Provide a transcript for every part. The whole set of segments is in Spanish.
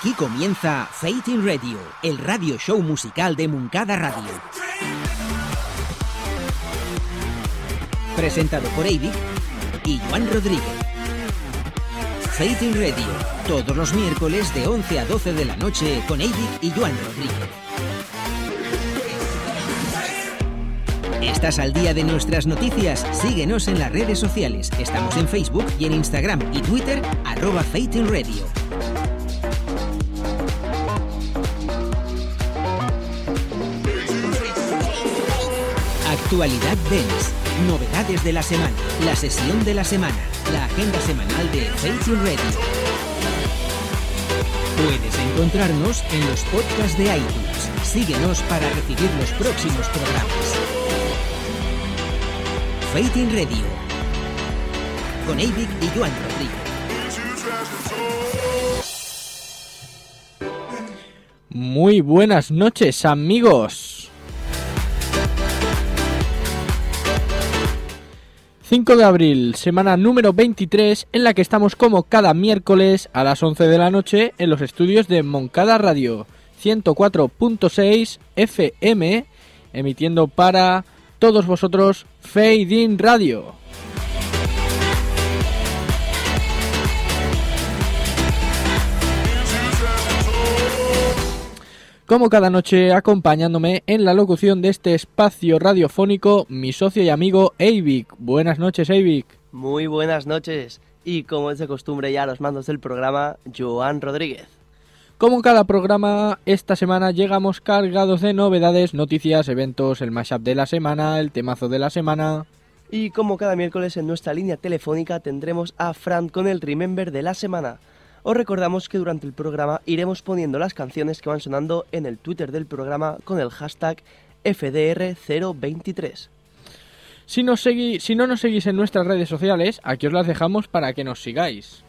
Aquí comienza Fate in Radio, el radio show musical de Muncada Radio. Presentado por Avic y Juan Rodríguez. Fate in Radio, todos los miércoles de 11 a 12 de la noche con Avic y Juan Rodríguez. ¿Estás al día de nuestras noticias? Síguenos en las redes sociales. Estamos en Facebook y en Instagram y Twitter, arroba Fate in Radio. Actualidad Dance, novedades de la semana, la sesión de la semana, la agenda semanal de in Radio. Puedes encontrarnos en los podcasts de iTunes. Síguenos para recibir los próximos programas. Fate in Radio. Con Avic y Joan Rodríguez. Muy buenas noches amigos. 5 de abril, semana número 23, en la que estamos como cada miércoles a las 11 de la noche en los estudios de Moncada Radio 104.6 FM, emitiendo para todos vosotros Fade In Radio. Como cada noche, acompañándome en la locución de este espacio radiofónico, mi socio y amigo Eivik. Buenas noches, Eivik. Muy buenas noches. Y como es de costumbre ya a los mandos del programa, Joan Rodríguez. Como cada programa, esta semana llegamos cargados de novedades, noticias, eventos, el mashup de la semana, el temazo de la semana. Y como cada miércoles en nuestra línea telefónica tendremos a Fran con el Remember de la semana. Os recordamos que durante el programa iremos poniendo las canciones que van sonando en el Twitter del programa con el hashtag FDR023. Si, nos segui- si no nos seguís en nuestras redes sociales, aquí os las dejamos para que nos sigáis.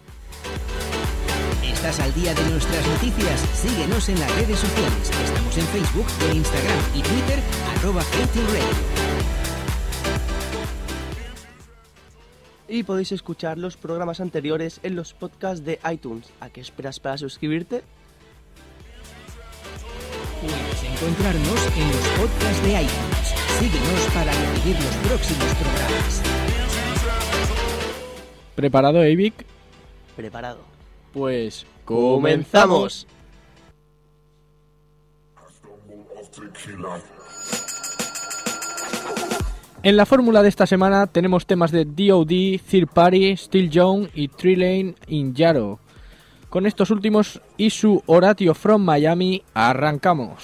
¿Estás al día de nuestras noticias? Síguenos en las redes sociales. Estamos en Facebook, en Instagram y Twitter, arroba Radio. Y podéis escuchar los programas anteriores en los podcasts de iTunes. ¿A qué esperas para suscribirte? Puedes encontrarnos en los podcasts de iTunes. Síguenos para recibir los próximos programas. ¿Preparado, Eivik? Preparado. Pues ¡Comenzamos! En la fórmula de esta semana tenemos temas de DOD, Third Party, Steel Young y Tree Lane in Yarrow. Con estos últimos y su Horatio from Miami, arrancamos.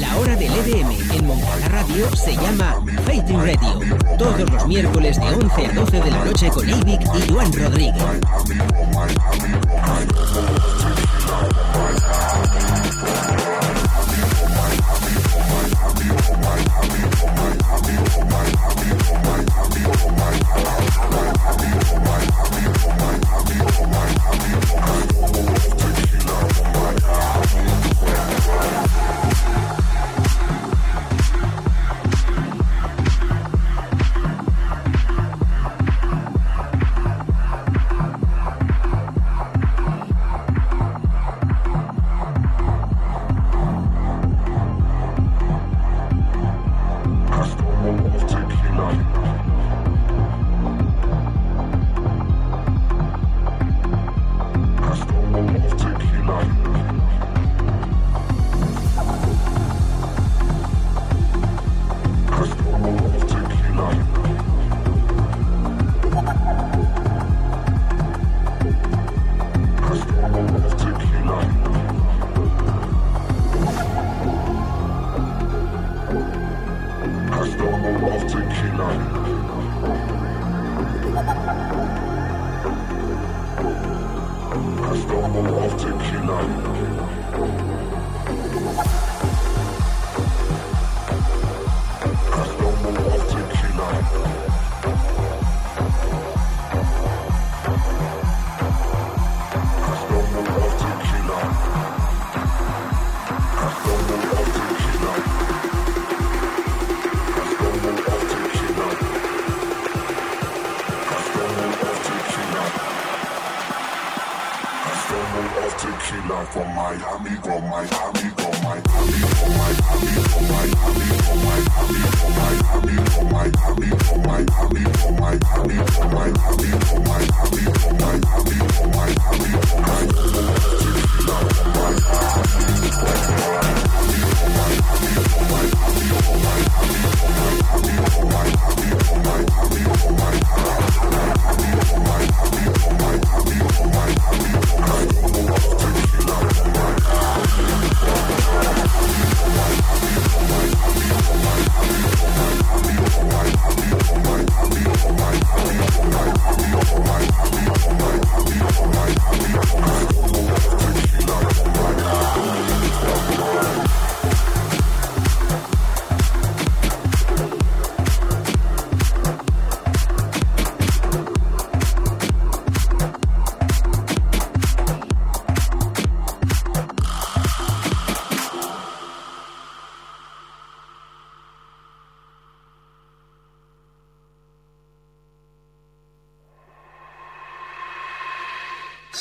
La hora del EDM en Moncada Radio se llama in Radio. Todos los miércoles de 11 a 12 de la noche con Ivic y Juan Rodríguez.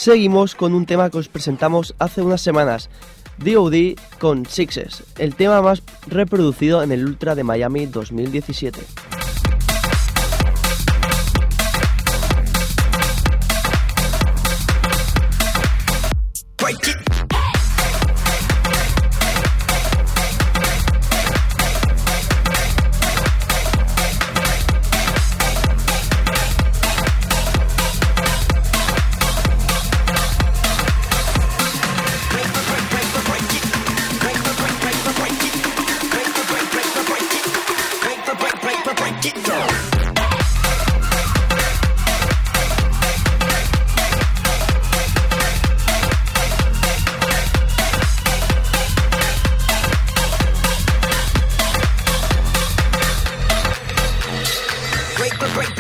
Seguimos con un tema que os presentamos hace unas semanas, DOD con Sixes, el tema más reproducido en el Ultra de Miami 2017.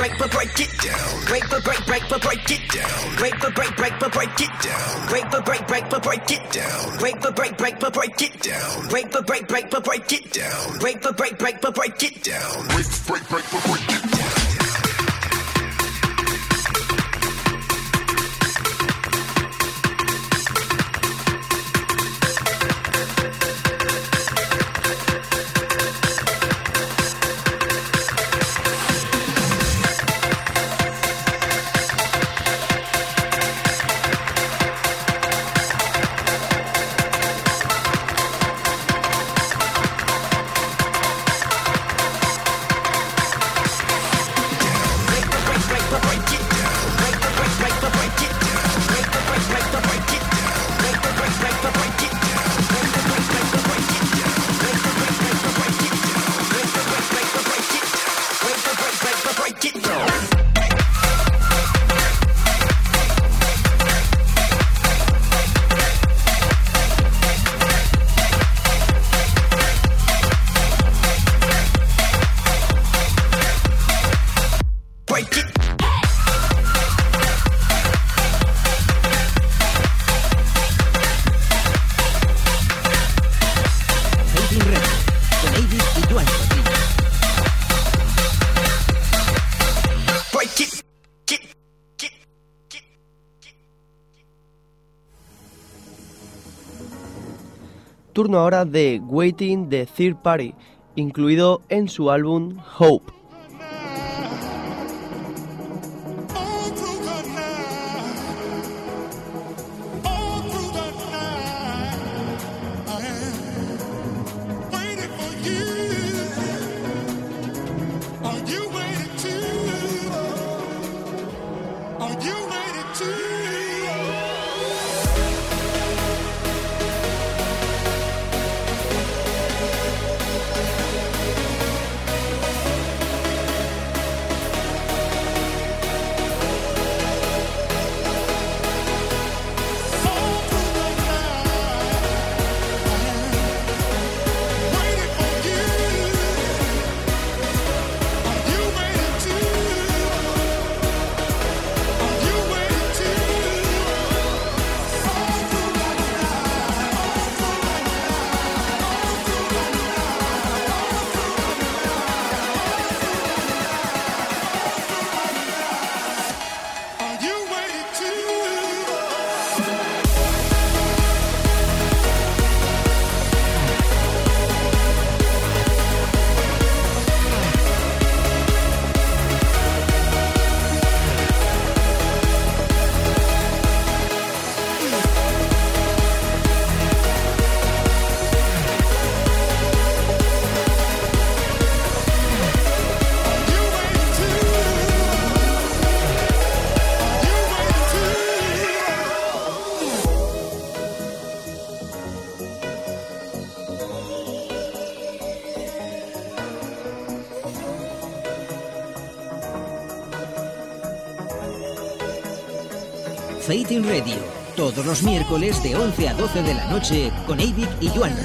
break but break it down. Break but break break but break it down. Break but break break but break it down. Break but break break but break it down. Break but break break but break it down. Break but break break but break it down. Break but break break but break it down. Break break break but break it down. turno ahora de Waiting de Third Party, incluido en su álbum Hope. Radio, todos los miércoles de 11 a 12 de la noche con Eivic y Joan.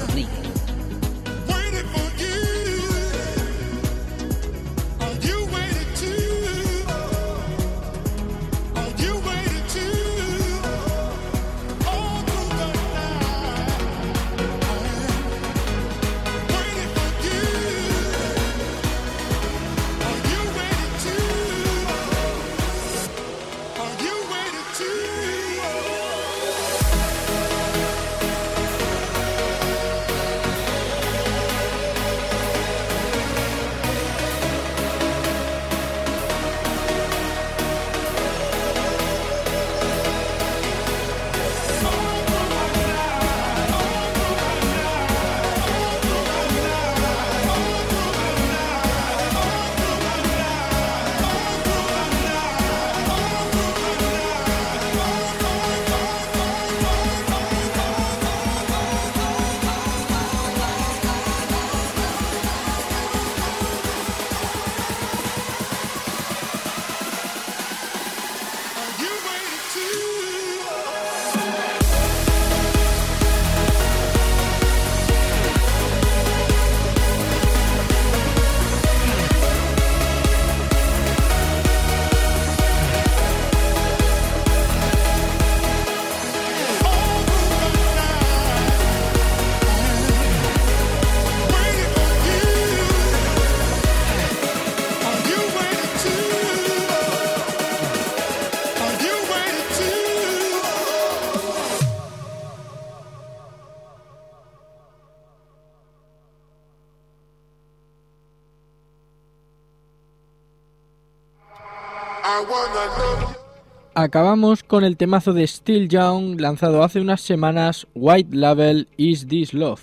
Acabamos con el temazo de Steel Young lanzado hace unas semanas, White Label Is This Love.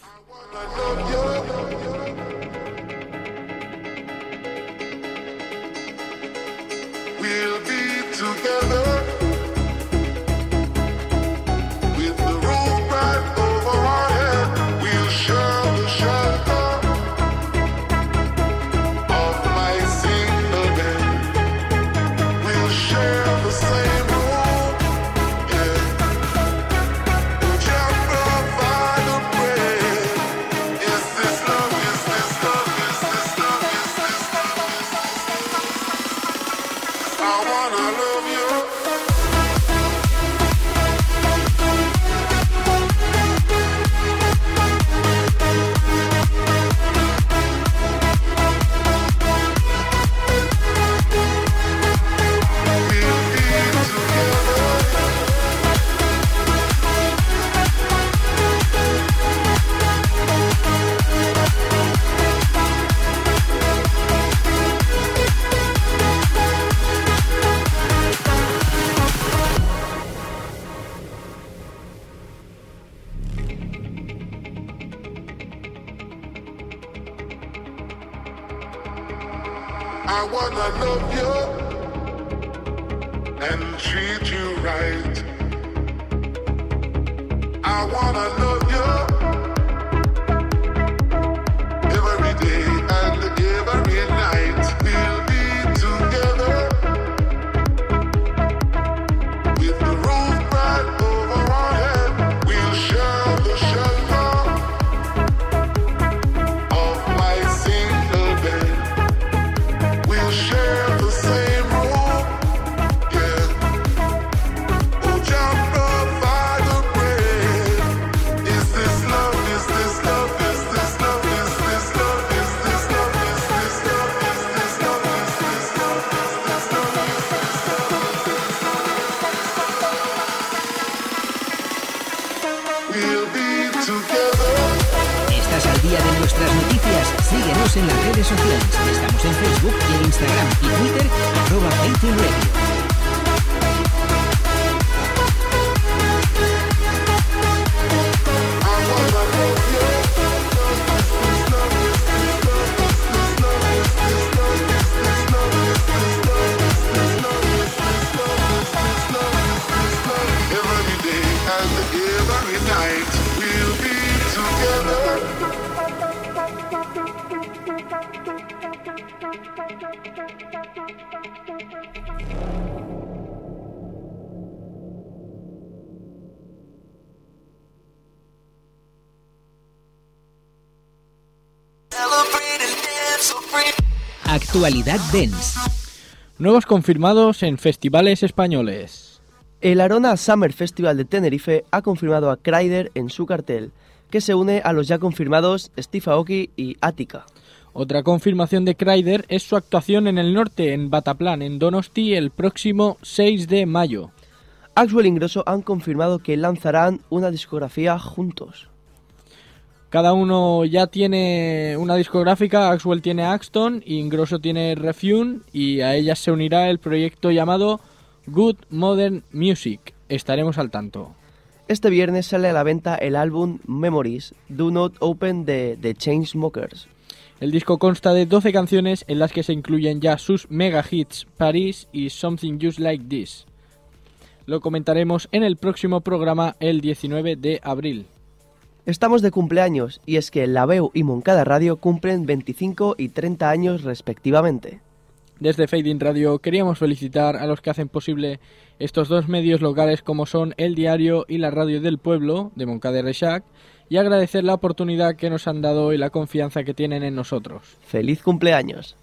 Actualidad Dance. Nuevos confirmados en festivales españoles. El Arona Summer Festival de Tenerife ha confirmado a Kryder en su cartel, que se une a los ya confirmados Steve Aoki y Attica. Otra confirmación de Kryder es su actuación en el norte, en Bataplan, en Donosti, el próximo 6 de mayo. Axwell y Ingrosso han confirmado que lanzarán una discografía juntos. Cada uno ya tiene una discográfica, Axwell tiene Axton Ingrosso tiene Refune y a ellas se unirá el proyecto llamado Good Modern Music. Estaremos al tanto. Este viernes sale a la venta el álbum Memories Do Not Open de The Chainsmokers. El disco consta de 12 canciones en las que se incluyen ya sus mega hits Paris y Something Just Like This. Lo comentaremos en el próximo programa el 19 de abril. Estamos de cumpleaños y es que La Veu y Moncada Radio cumplen 25 y 30 años respectivamente. Desde Fading Radio queríamos felicitar a los que hacen posible estos dos medios locales como son El Diario y la Radio del Pueblo de Moncada y Rechac y agradecer la oportunidad que nos han dado y la confianza que tienen en nosotros. ¡Feliz cumpleaños!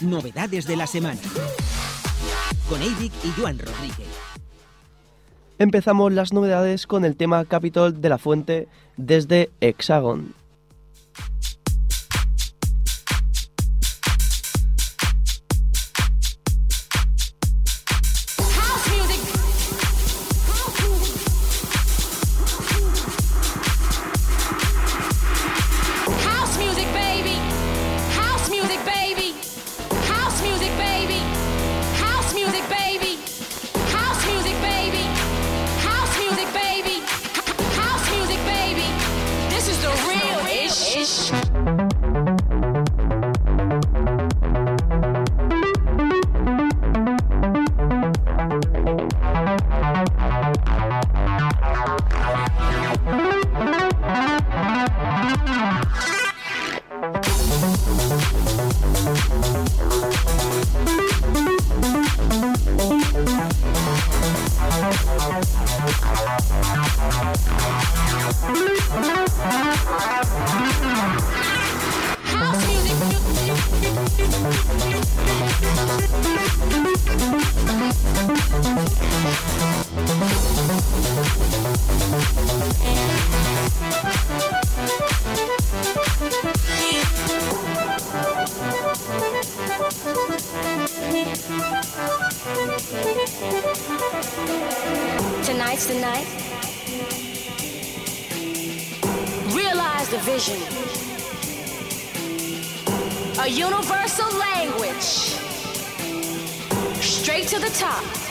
Novedades de la semana. Con Eivic y Joan Rodríguez. Empezamos las novedades con el tema Capitol de la Fuente desde Hexagon. Thank. Vision. A universal language. Straight to the top.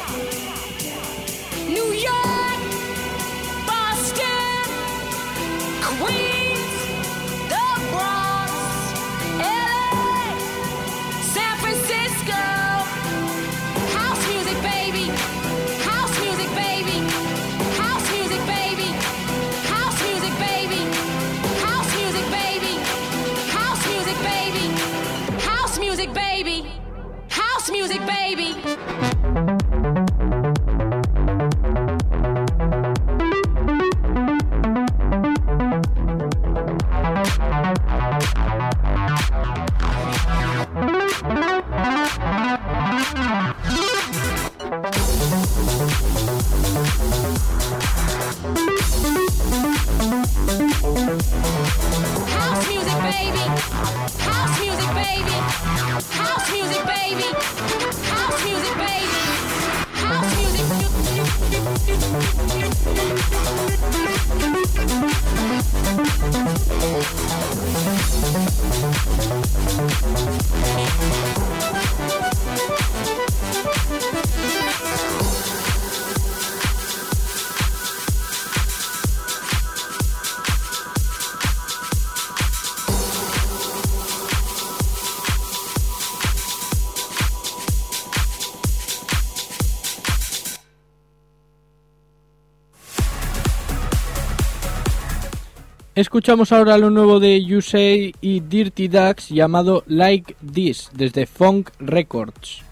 Escuchamos ahora lo nuevo de Yusei y Dirty Ducks llamado Like This desde Funk Records.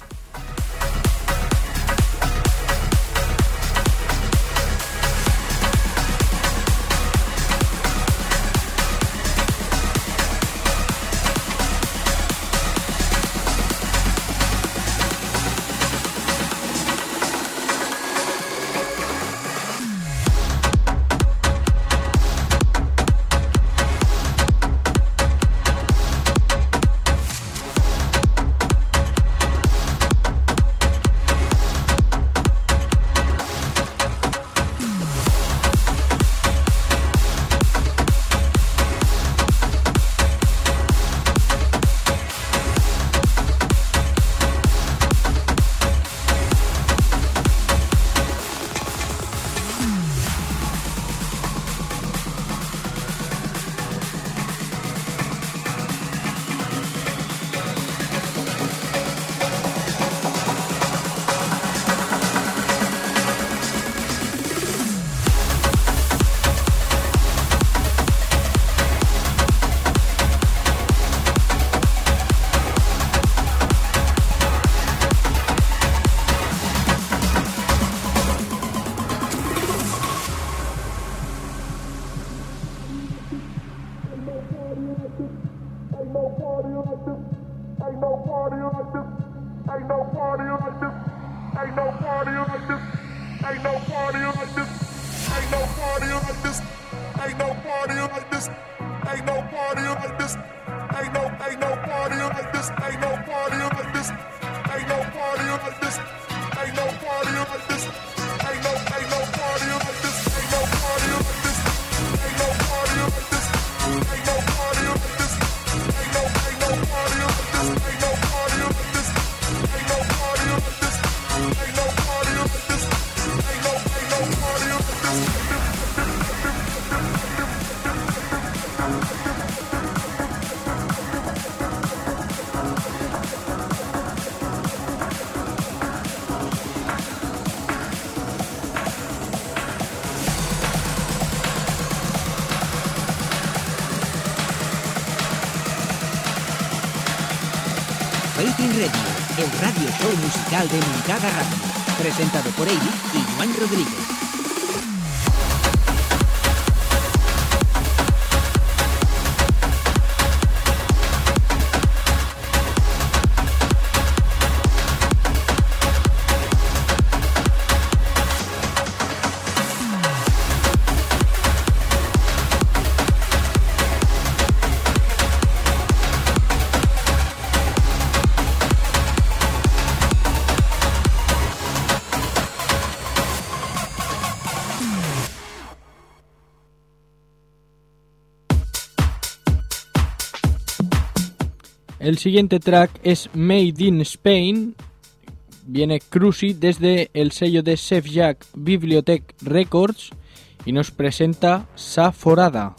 musical de Moncada Radio, presentado por Eddie y Juan Rodríguez. El siguiente track es Made in Spain. Viene Cruci desde el sello de Chef Jack Bibliotech Records y nos presenta Saforada.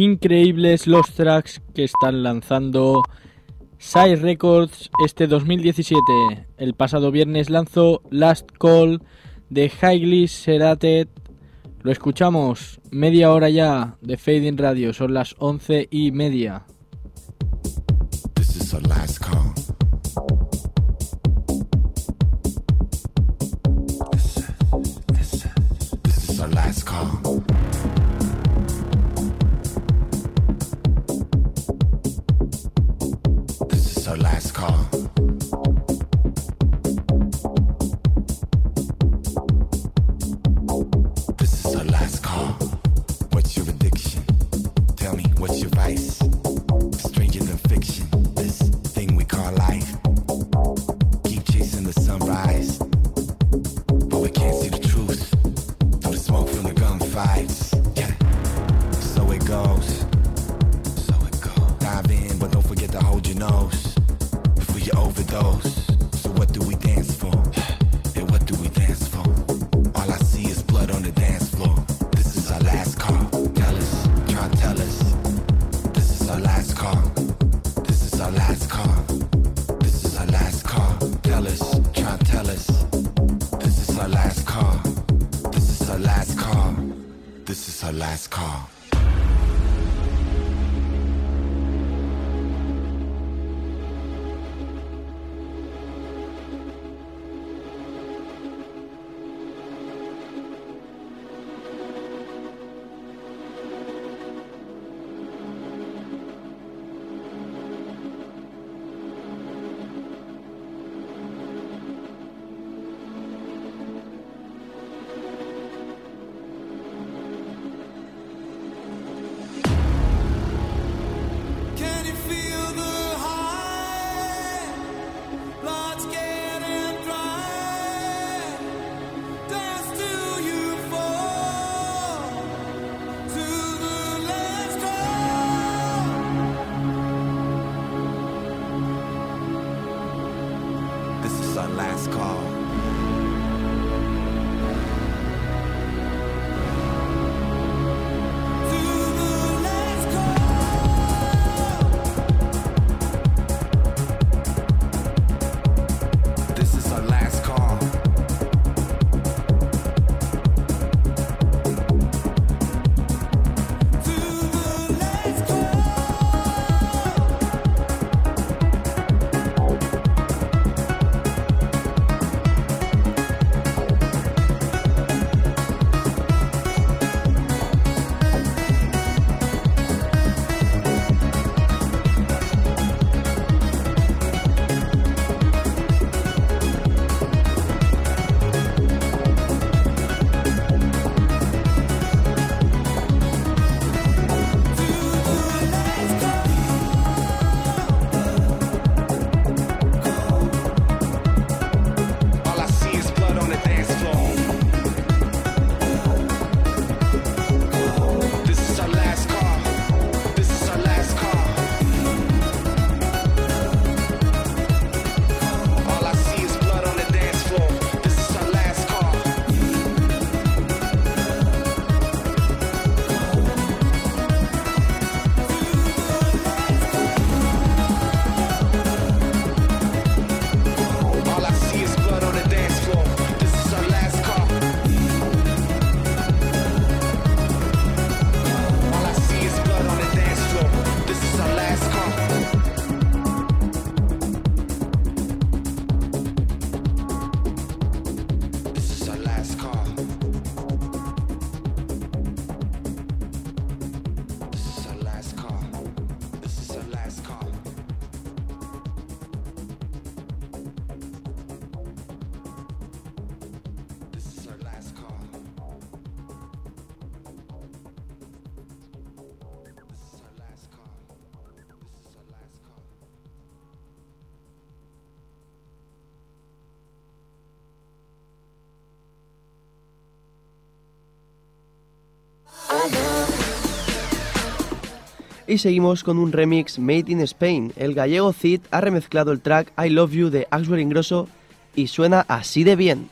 increíbles los tracks que están lanzando Side Records este 2017. El pasado viernes lanzó Last Call de Highly Serated. Lo escuchamos media hora ya de Fading Radio, son las once y media. Y seguimos con un remix made in Spain. El gallego Cid ha remezclado el track I Love You de Axwell Ingrosso y suena así de bien.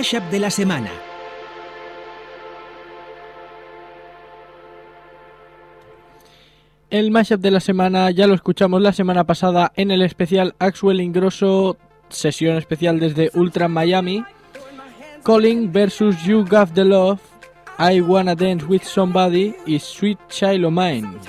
De la semana. El mashup de la semana ya lo escuchamos la semana pasada en el especial Axwell Ingrosso, sesión especial desde Ultra Miami. Calling versus You Got the Love, I Wanna Dance with Somebody y Sweet Child of Mine.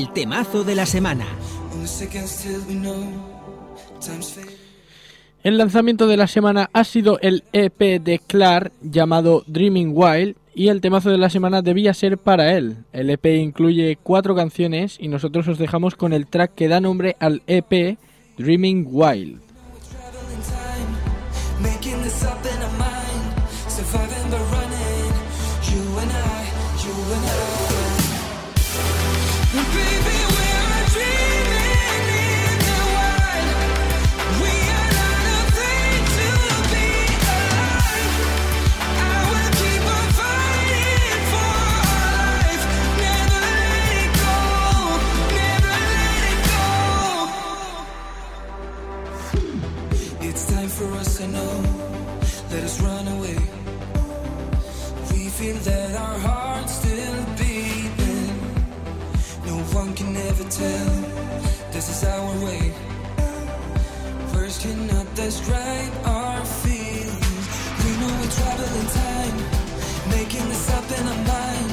El temazo de la semana. El lanzamiento de la semana ha sido el EP de Clark llamado Dreaming Wild y el temazo de la semana debía ser para él. El EP incluye cuatro canciones y nosotros os dejamos con el track que da nombre al EP Dreaming Wild. Feel that our hearts still one can ever tell. This is our way. Words cannot describe our feelings. We know we travel in time, making this up in our mind.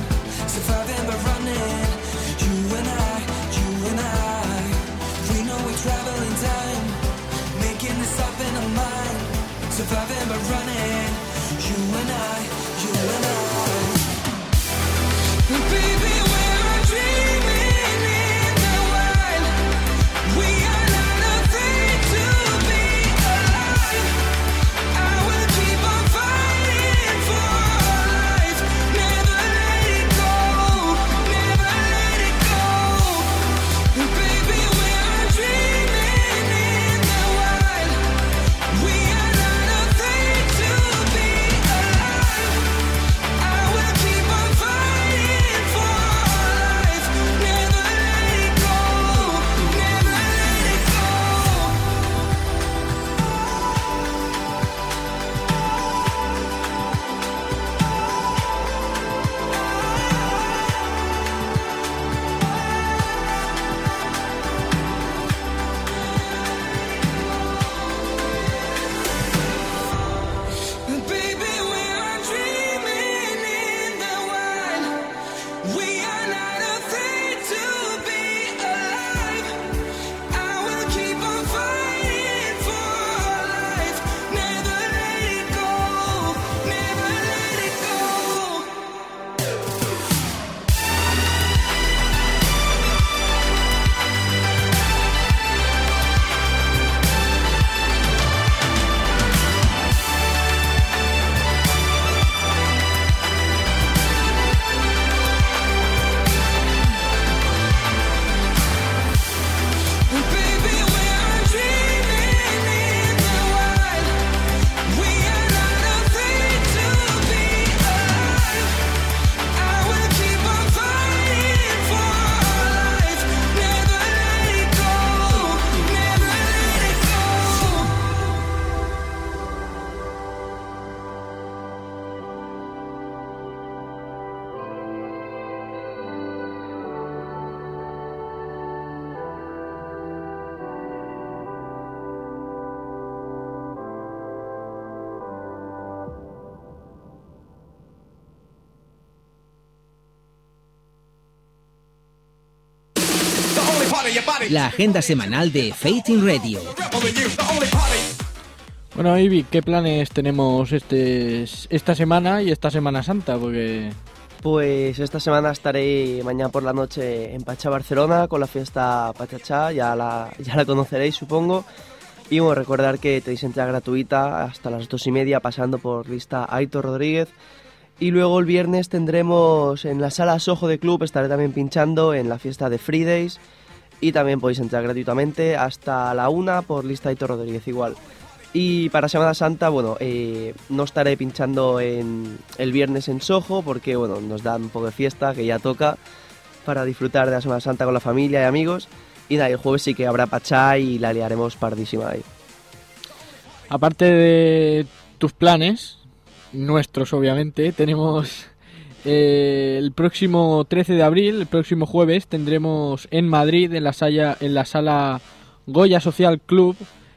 Surviving by running. You and I, you and I. We know we travel in time, making this up in our mind. Surviving by running. You and I, you and I. Baby, we're dreaming La agenda semanal de Fate in Radio. Bueno, Ivy, ¿qué planes tenemos este, esta semana y esta Semana Santa? Porque Pues esta semana estaré mañana por la noche en Pacha, Barcelona, con la fiesta Pachachá, ya la, ya la conoceréis supongo. Y bueno, recordar que tenéis entrada gratuita hasta las dos y media pasando por lista Aitor Rodríguez. Y luego el viernes tendremos en la sala Sojo de Club, estaré también pinchando en la fiesta de Fridays. Y también podéis entrar gratuitamente hasta la una por lista Aitor Rodríguez igual. Y para Semana Santa, bueno, eh, no estaré pinchando en el viernes en Soho porque, bueno, nos dan un poco de fiesta, que ya toca, para disfrutar de la Semana Santa con la familia y amigos. Y nada, el jueves sí que habrá Pachá y la liaremos pardísima ahí. aparte de tus planes, nuestros obviamente, tenemos eh, el próximo 13 de abril, el próximo jueves, tendremos en Madrid, en la, sala, Goya Social Club,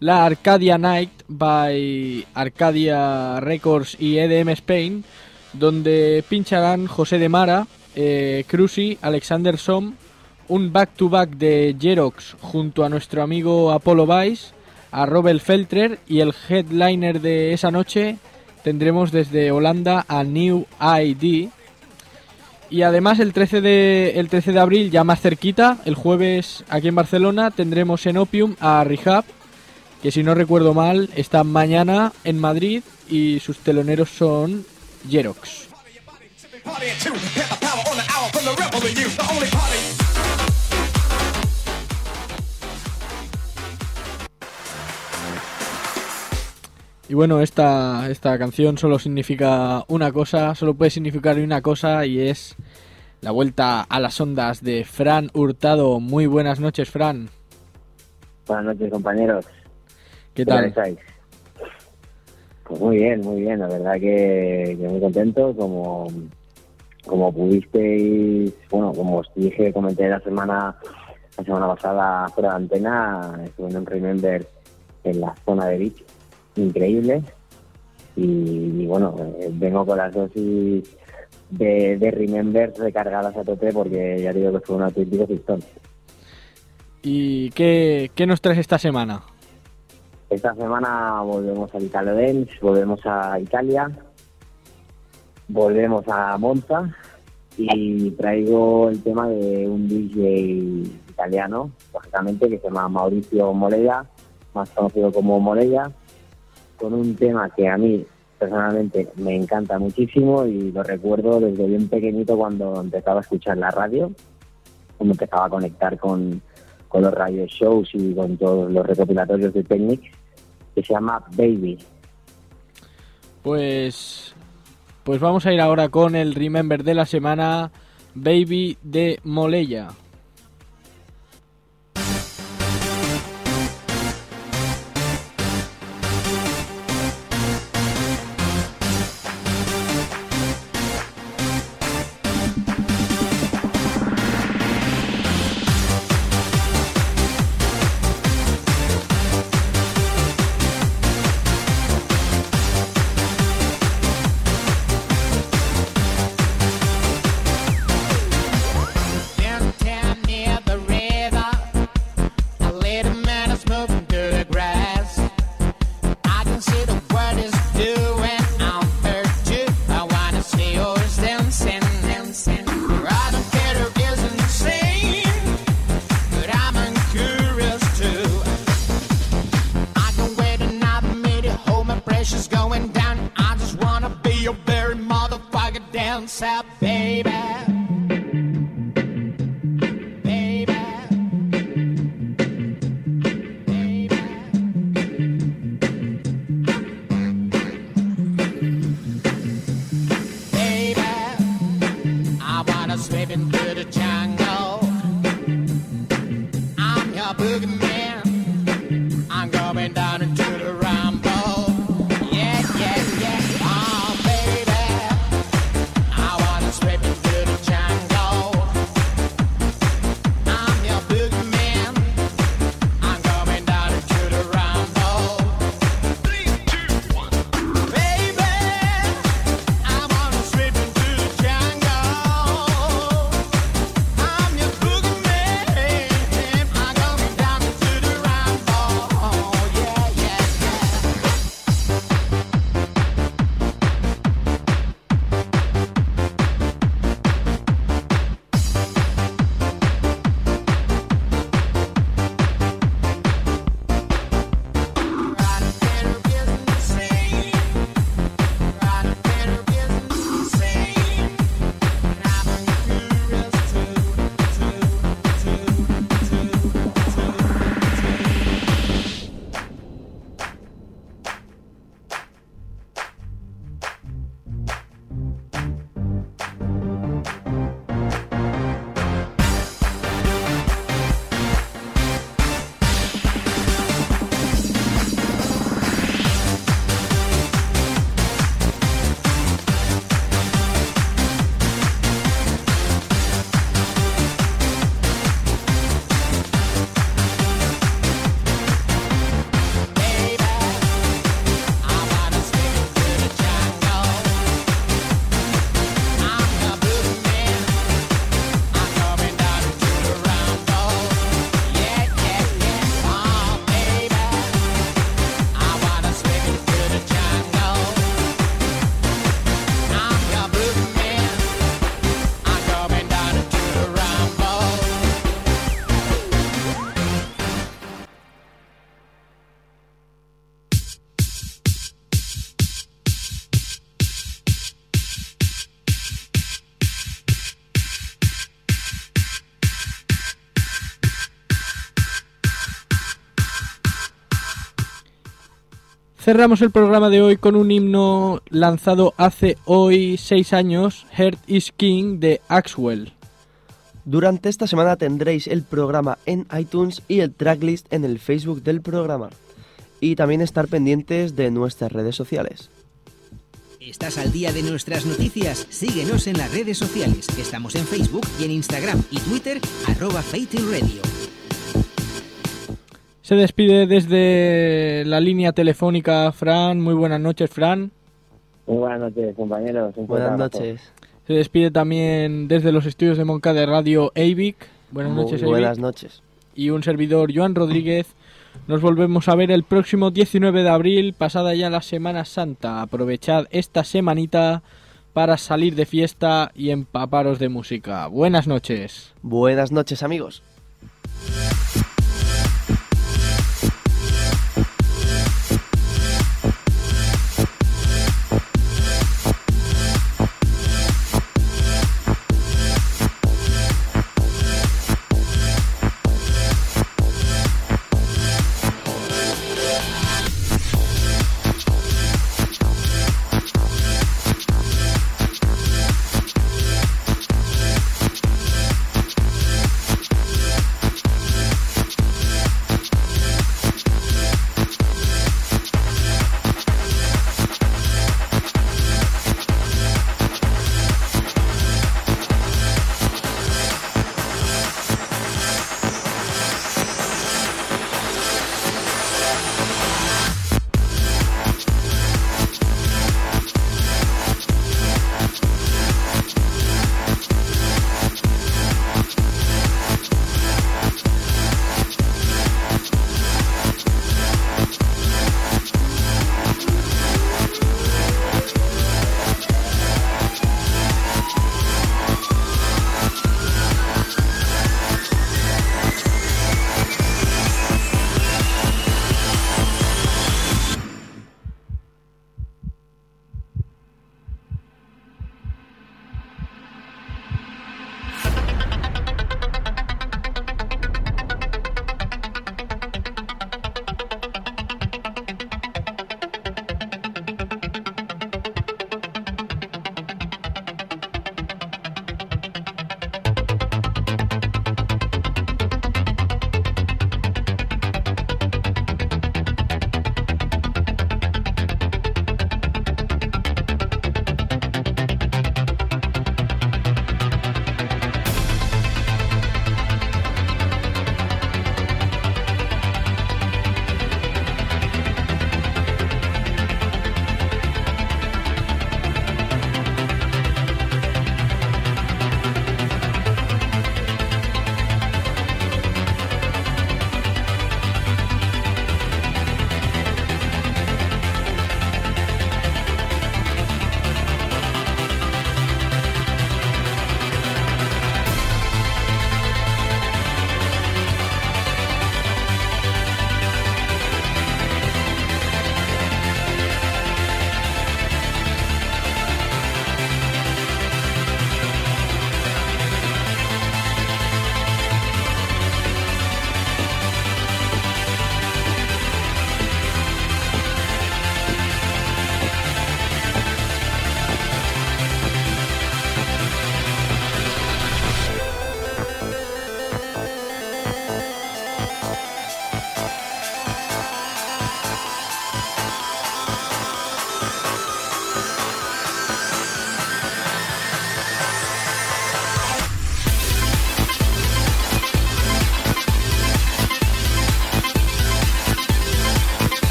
la Arcadia Night by Arcadia Records y EDM Spain, donde pincharán José de Mara, eh, Alexander Som, un back-to-back de Jerox junto a nuestro amigo Apollo Vice, a Robert Feltrer y el headliner de esa noche tendremos desde Holanda a New ID. Y además el 13 de, el 13 de abril, ya más cerquita, el jueves aquí en Barcelona, tendremos en Opium a Rehab, que si no recuerdo mal, está mañana en Madrid y sus teloneros son Jerox. Y bueno, esta, esta canción solo significa una cosa, solo puede significar una cosa y es la vuelta a las ondas de Fran Hurtado. Muy buenas noches, Fran. Buenas noches, compañeros. ¿Qué tal tal? estáis? Pues muy bien, muy bien. La verdad que, que muy contento. Como, como pudisteis, bueno, como os dije, comenté la semana la semana pasada fuera de antena, estuve en un Remember en la zona de Beach. Increíble. Y, y bueno, eh, vengo con las dosis de, de Remember recargadas a tope porque ya digo que fue un auténtico pistón. ¿Y qué, qué nos traes esta semana? Esta semana volvemos al Italo Dance, volvemos a Italia, volvemos a Monza y traigo el tema de un DJ italiano, lógicamente, que se llama Mauricio Moleya, más conocido como Moleya, con un tema que a mí personalmente me encanta muchísimo y lo recuerdo desde bien pequeñito cuando empezaba a escuchar la radio, cuando empezaba a conectar con, con los radio shows y con todos los recopilatorios de Technics, que se llama Baby. Pues, pues vamos a ir ahora con el Remember de la semana, Baby de Moleya. Cerramos el programa de hoy con un himno lanzado hace hoy seis años, Heart is King de Axwell. Durante esta semana tendréis el programa en iTunes y el tracklist en el Facebook del programa. Y también estar pendientes de nuestras redes sociales. ¿Estás al día de nuestras noticias? Síguenos en las redes sociales. Estamos en Facebook y en Instagram y Twitter, arroba Radio. Se despide desde la línea telefónica Fran. Muy buenas noches, Fran. Muy buenas noches, compañeros. Un Buenas noches. Se despide también desde los estudios de Moncada Radio Eivic. Buenas Muy noches, buenas Eivic. noches. Y un servidor, Joan Rodríguez. Nos volvemos a ver el próximo 19 de abril, pasada ya la Semana Santa. Aprovechad esta semanita para salir de fiesta y empaparos de música. Buenas noches. Buenas noches, amigos.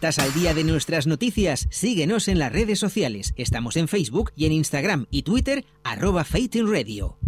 ¿Estás al día de nuestras noticias? Síguenos en las redes sociales. Estamos en Facebook y en Instagram y Twitter, arroba Radio.